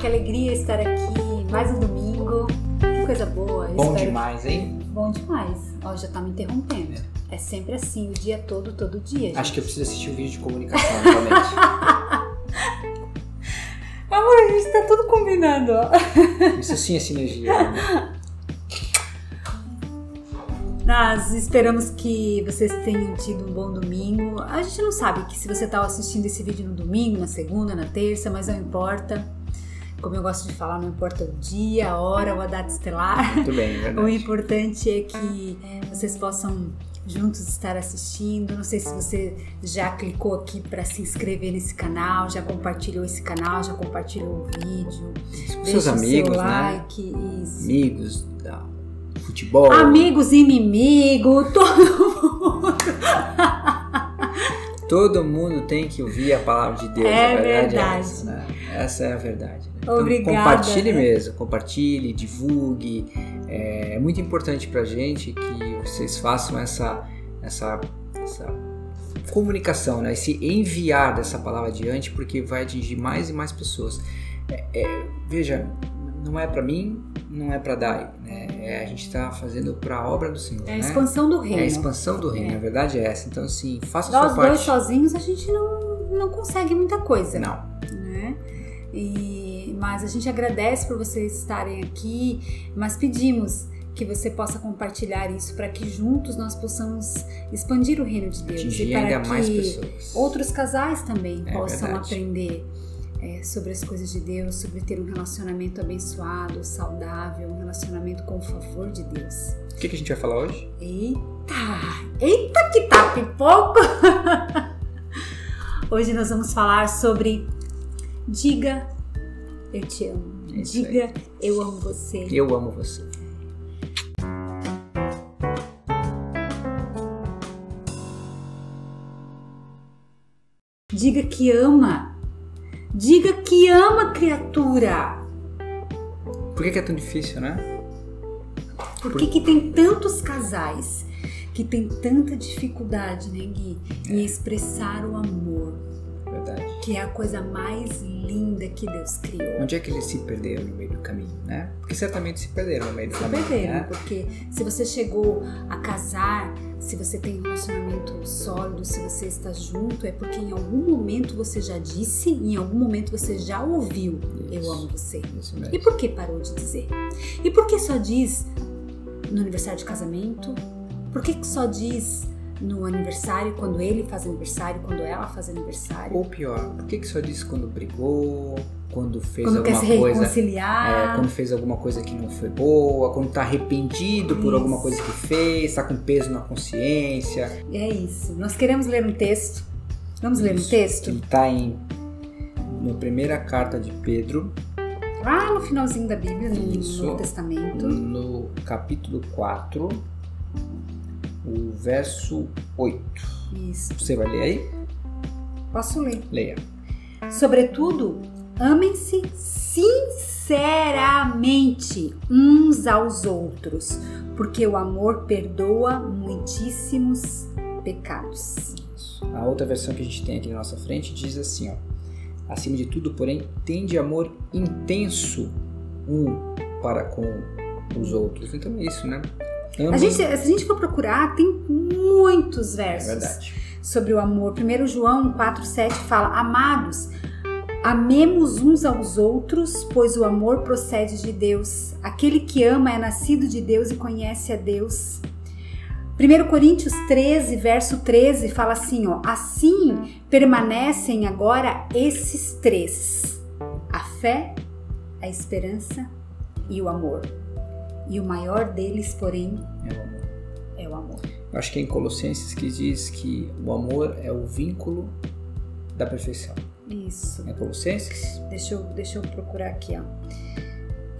que alegria estar aqui mais um domingo. Que coisa boa. Eu Bom demais, hein? Bom demais. Ó, já tá me interrompendo. É sempre assim, o dia todo, todo dia. Gente. Acho que eu preciso assistir o vídeo de comunicação novamente. Amor, a gente tá tudo combinando, ó. Isso sim é sinergia. né? Nós esperamos que vocês tenham tido um bom domingo. A gente não sabe que se você estava assistindo esse vídeo no domingo, na segunda, na terça, mas não importa. Como eu gosto de falar, não importa o dia, a hora ou a data estelar. Muito bem, é O verdade. importante é que vocês possam juntos estar assistindo. Não sei se você já clicou aqui para se inscrever nesse canal, já compartilhou esse canal, já compartilhou o vídeo. Com seus amigos, né? like, isso. Amigos da futebol. Amigos, inimigo, todo mundo. Todo mundo tem que ouvir a palavra de Deus. É a verdade, verdade. É essa, né? Essa é a verdade. Né? Então, Obrigada, compartilhe né? mesmo, compartilhe, divulgue. É muito importante pra gente que vocês façam essa, essa, essa comunicação, né? esse enviar dessa palavra adiante, porque vai atingir mais e mais pessoas. É, é, veja, não é pra mim, não é pra Dai, né? É, a gente está fazendo para a obra do Senhor. É a né? expansão do É reino. a expansão do reino, É. a verdade é essa. Então, assim, faça a Nós sua dois parte. sozinhos a gente não, não consegue muita coisa. Não, né? E, mas a gente agradece por vocês estarem aqui, mas pedimos que você possa compartilhar isso para que juntos nós possamos expandir o reino de Deus atingir e para que outros casais também É possam verdade. aprender é, sobre as coisas de Deus, sobre ter um relacionamento abençoado, saudável, um relacionamento com o favor de Deus. O que, que a gente vai falar hoje? Eita! Eita que tá pipoco! Hoje nós vamos falar sobre Diga eu te amo. É Diga eu amo você. Eu amo você. Diga que ama. Diga que ama, criatura. Por que, que é tão difícil, né? Por que, que tem tantos casais que tem tanta dificuldade, né, Gui, em expressar o amor, Verdade. que é a coisa mais linda que Deus criou? Onde é que eles se perderam no meio do caminho, né? Porque certamente se perderam no meio do Se caminho. perderam, Né? porque se você chegou a casar, se você tem um relacionamento sólido, se você está junto, é porque em algum momento você já disse, em algum momento você já ouviu, eu Isso. amo você. Isso mesmo. E por que parou de dizer? E por que só diz no aniversário de casamento? Por que que só diz no aniversário, quando ele faz aniversário, quando ela faz aniversário? Ou pior, por que, que só disse quando brigou, quando fez Quando quer alguma se coisa. reconciliar? É, quando fez alguma coisa que não foi boa, quando tá arrependido por Isso. alguma coisa que fez, tá com peso na consciência. É isso. Nós queremos ler um texto. Vamos ler um Isso. texto? Ele tá em. Na primeira carta de Pedro, Lá no finalzinho da Bíblia, no Isso. Novo Testamento. no capítulo 4, o verso 8. Isso. Você vai ler aí? Posso ler. Leia. Sobretudo, amem-se sinceramente uns aos outros, porque o amor perdoa muitíssimos pecados. A outra versão que a gente tem aqui na nossa frente diz assim, ó. Acima de tudo, porém, tende amor intenso um para com os outros. Então é isso, né? Amem- A gente, se a gente for procurar, tem muitos É versos verdade. sobre o amor. 1 João 4,7 fala: Amados, amemos uns aos outros, pois o amor procede de Deus. Aquele que ama é nascido de Deus e conhece a Deus. 1 Coríntios 13, verso 13, fala assim: ó, assim permanecem agora esses três: a fé, a esperança e o amor. E o maior deles, porém, É o amor. é o amor. Eu acho que é em Colossenses que diz que o amor é o vínculo da perfeição. Isso. É Colossenses? Deixa eu, deixa eu procurar aqui, ó.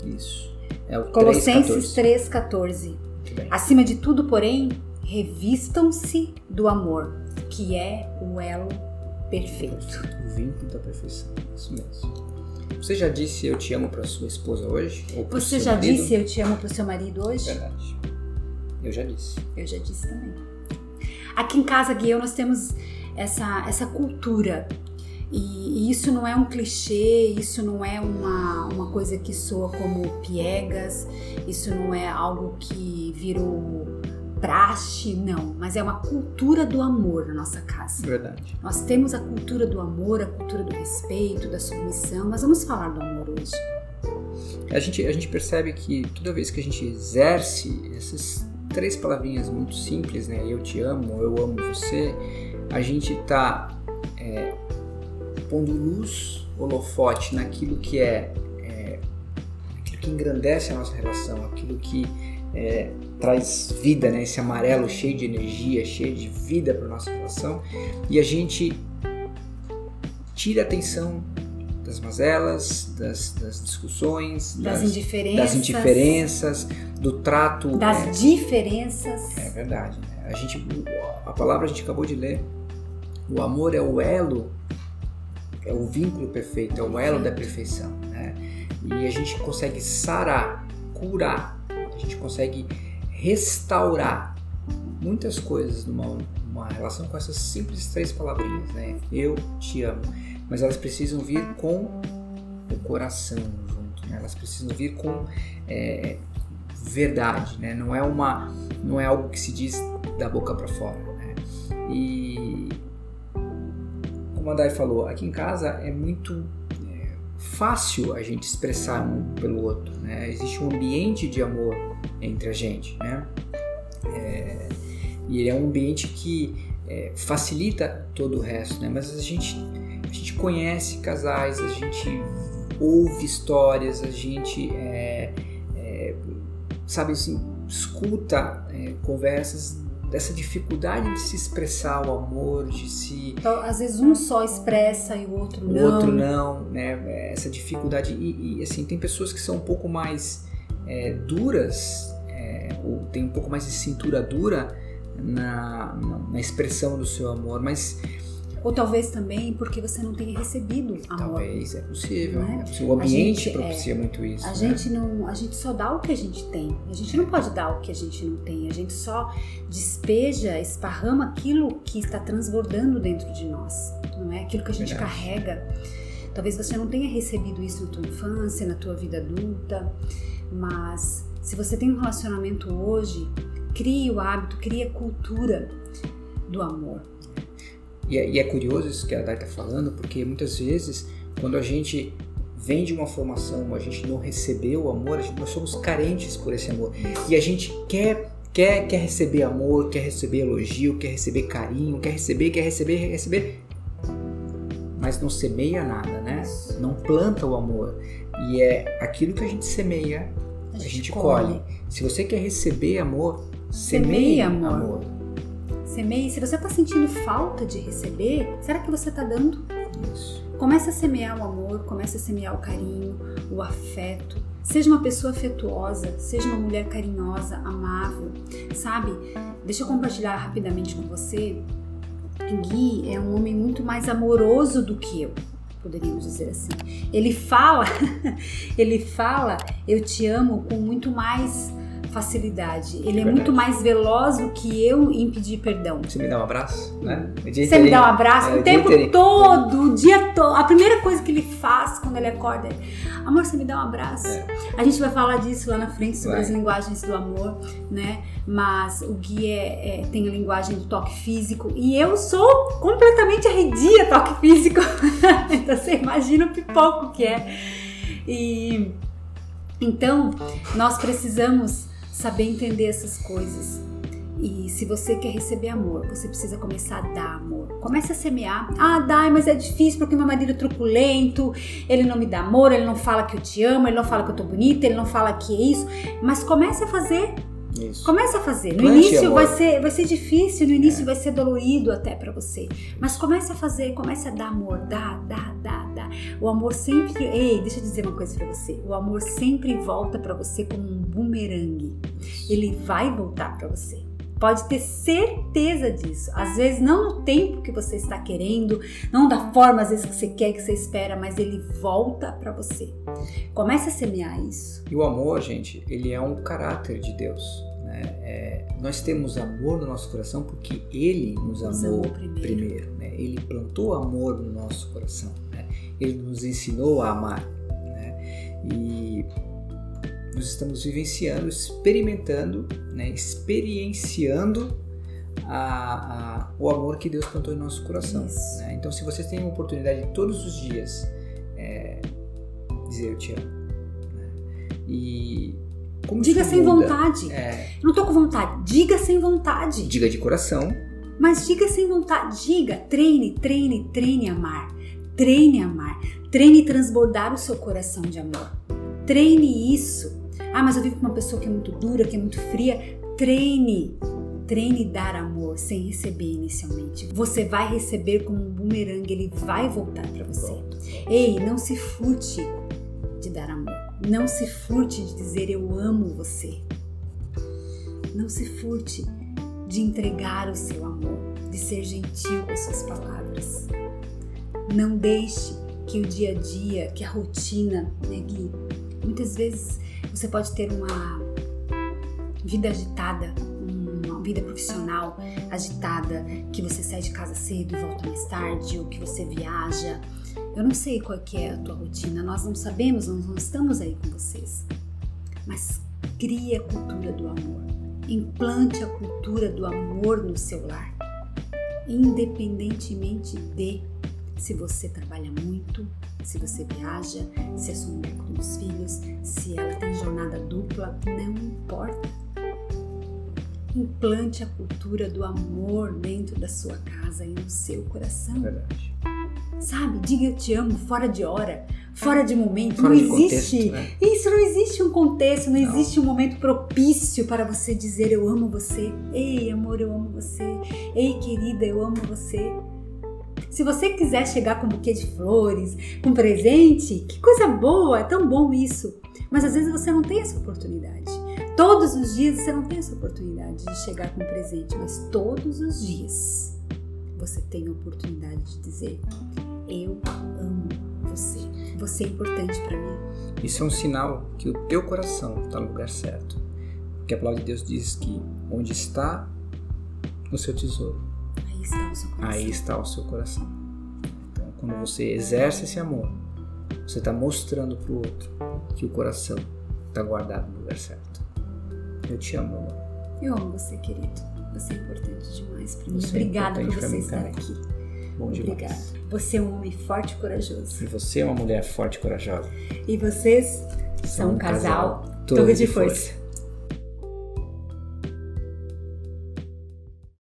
Isso. É o Colossenses 3,14. 3,14. Muito bem. Acima de tudo, porém, revistam-se do amor, que é o elo perfeito. O vínculo da perfeição. Isso mesmo. Você já disse eu te amo para sua esposa hoje? Ou pro Você seu já marido? disse eu te amo pro seu marido hoje? Verdade. Eu já disse. Eu já disse também. Aqui em casa, Guiel, nós temos essa, essa cultura E, e, isso não é um clichê, isso não é uma, uma coisa que soa como piegas, isso não é algo que virou praxe, não, mas é uma cultura do amor na nossa casa. Verdade. Nós temos a cultura do amor, a cultura do respeito, da submissão, mas vamos falar do amor hoje. A gente, a gente percebe que toda vez que a gente exerce essas três palavrinhas muito simples, né? Eu te amo, eu amo você, a gente está é, pondo luz, holofote naquilo que é, é, aquilo que engrandece a nossa relação, aquilo que é, traz vida, né? Esse amarelo cheio de energia, cheio de vida para nossa relação, e a gente tira a atenção das mazelas, das, das discussões, das, das, indiferenças, das indiferenças, do trato, das né? diferenças. É verdade. Né? A gente, a palavra a gente acabou de ler. O amor é o elo, é o vínculo perfeito, é o elo da perfeição. Né? E a gente consegue sarar, curar, a gente consegue restaurar muitas coisas numa, relação com essas simples três palavrinhas, né? Eu te amo. Mas elas precisam vir com o coração junto, né? Elas precisam vir com é, verdade, né? Não é uma, não é algo que se diz da boca para fora, né? E como a Dai falou, aqui em casa é muito fácil a gente expressar um pelo outro, né? Existe um ambiente de amor entre a gente, né? É, e ele é um ambiente que é, facilita todo o resto, né? Mas a gente, a gente conhece casais, a gente ouve histórias, a gente é, é sabe assim, escuta é, conversas dessa dificuldade de se expressar o amor, de se. Então, às vezes um só expressa e o outro não. O outro não, né? Essa dificuldade. E, e, assim, tem pessoas que são um pouco mais é, duras, é, ou tem um pouco mais de cintura dura na, na, na expressão do seu amor, mas ou talvez também porque você não tenha recebido amor. Talvez, é possível. É? É O ambiente gente, propicia é, muito isso. A né? gente não, a gente só dá o que a gente tem. A gente não pode dar o que a gente não tem. A gente só despeja, esparrama aquilo que está transbordando dentro de nós. Não é aquilo que a gente Verdade. carrega. Talvez você não tenha recebido isso na tua infância, na tua vida adulta, mas se você tem um relacionamento hoje, crie o hábito, crie a cultura do amor. E é, e é curioso isso que a Dai está falando, porque muitas vezes, quando a gente vem de uma formação, a gente não recebeu o amor, gente, nós somos carentes por esse amor. E a gente quer quer quer receber amor, quer receber elogio, quer receber carinho, quer receber, quer receber, quer receber, mas não semeia nada, né? Não planta o amor. E é aquilo que a gente semeia, a gente, a gente colhe. colhe. Se você quer receber amor, semeie amor. amor. Se você está sentindo falta de receber, será que você está dando? Isso. Comece a semear o amor, comece a semear o carinho, o afeto. Seja uma pessoa afetuosa, seja uma mulher carinhosa, amável, sabe? Deixa eu compartilhar rapidamente com você. Gui é um homem muito mais amoroso do que eu, poderíamos dizer assim. Ele fala, ele fala, eu te amo com muito mais facilidade. Ele é, é muito mais veloz do que eu em pedir perdão. Você me dá um abraço, né? Você me dá um abraço é, o tempo todo, o dia todo. A primeira coisa que ele faz quando ele acorda é: Amor, você me dá um abraço. É. A gente vai falar disso lá na frente sobre vai. as linguagens do amor, né? Mas o Gui é, é, tem a linguagem do toque físico e eu sou completamente arredia toque físico. então você imagina o pipoco que é. E então nós precisamos saber entender essas coisas. E se você quer receber amor, você precisa começar a dar amor. Comece a semear. Ah, dai, mas é difícil porque meu marido é truculento, ele não me dá amor, ele não fala que eu te amo, ele não fala que eu tô bonita, ele não fala que é isso. Mas comece a fazer. Isso. Comece a fazer. No Plante início vai ser, vai ser difícil, no início é. vai ser dolorido até para você. Mas comece a fazer, comece a dar amor, dá, dá, dá, dá. O amor sempre, ei, deixa eu dizer uma coisa para você. O amor sempre volta para você como um bumerangue. Ele vai voltar para você. Pode ter certeza disso. Às vezes não no tempo que você está querendo, não da forma às vezes que você quer, que você espera, mas ele volta para você. Comece a semear isso. E o amor, gente, ele é um caráter de Deus. Né? É, nós temos amor no nosso coração porque Ele nos, nos amou, amou, primeiro. primeiro né? Ele plantou amor no nosso coração. Ele nos ensinou a amar. Né? E nós estamos vivenciando, experimentando, né? experienciando a, a, o amor que Deus plantou em nosso coração. Né? Então, se vocês têm a oportunidade de todos os dias é, dizer eu te amo. Né? E como diga sem muda? vontade. É... Não tô com vontade. Diga sem vontade. Diga de coração. Mas diga sem vontade. Diga, treine, treine, treine amar. Treine amar. Treine transbordar o seu coração de amor. Treine isso. Ah, mas eu vivo com uma pessoa que é muito dura, que é muito fria. Treine. Treine dar amor sem receber inicialmente. Você vai receber como um bumerangue, ele vai voltar para você. Ei, não se furte de dar amor. Não se furte de dizer eu amo você. Não se furte de entregar o seu amor, de ser gentil com as suas palavras. Não deixe que o dia a dia, que a rotina negue. Muitas vezes você pode ter uma vida agitada, uma vida profissional agitada, que você sai de casa cedo e volta mais tarde, ou que você viaja. Eu não sei qual que é a tua rotina, nós não sabemos, nós não estamos aí com vocês. Mas crie a cultura do amor. Implante a cultura do amor no seu lar. Independentemente de se você trabalha muito, se você viaja, se a sua mulher com os filhos, se ela tem jornada dupla, não importa. Implante a cultura do amor dentro da sua casa e no seu coração. Verdade. Sabe? Diga eu te amo fora de hora, fora de momento. Fora não de existe. Contexto, né? Isso não existe um contexto, não, não, existe um momento propício para você dizer eu amo você. Ei, amor, eu amo você. Ei, querida, eu amo você. Se você quiser chegar com um buquê de flores, com presente, que coisa boa, é tão bom isso. Mas às vezes você não tem essa oportunidade. Todos os dias você não tem essa oportunidade de chegar com um presente, mas todos os dias você tem a oportunidade de dizer: Eu amo você. Você é importante para mim. Isso é um sinal que o teu coração está no lugar certo. Porque a palavra de Deus diz que onde está o seu tesouro, aí está o seu coração. Aí está o seu coração. Então, quando você exerce esse amor, você está mostrando para o outro que o coração está guardado no lugar certo. Eu te amo, amor. Eu amo você, querido. Você é importante demais para mim. Você é Obrigada é por você estar aqui. Bom Obrigada. Demais. Você é um homem forte e corajoso. E você é uma mulher forte e corajosa. E vocês são, um casal, casal Torre de, força. força.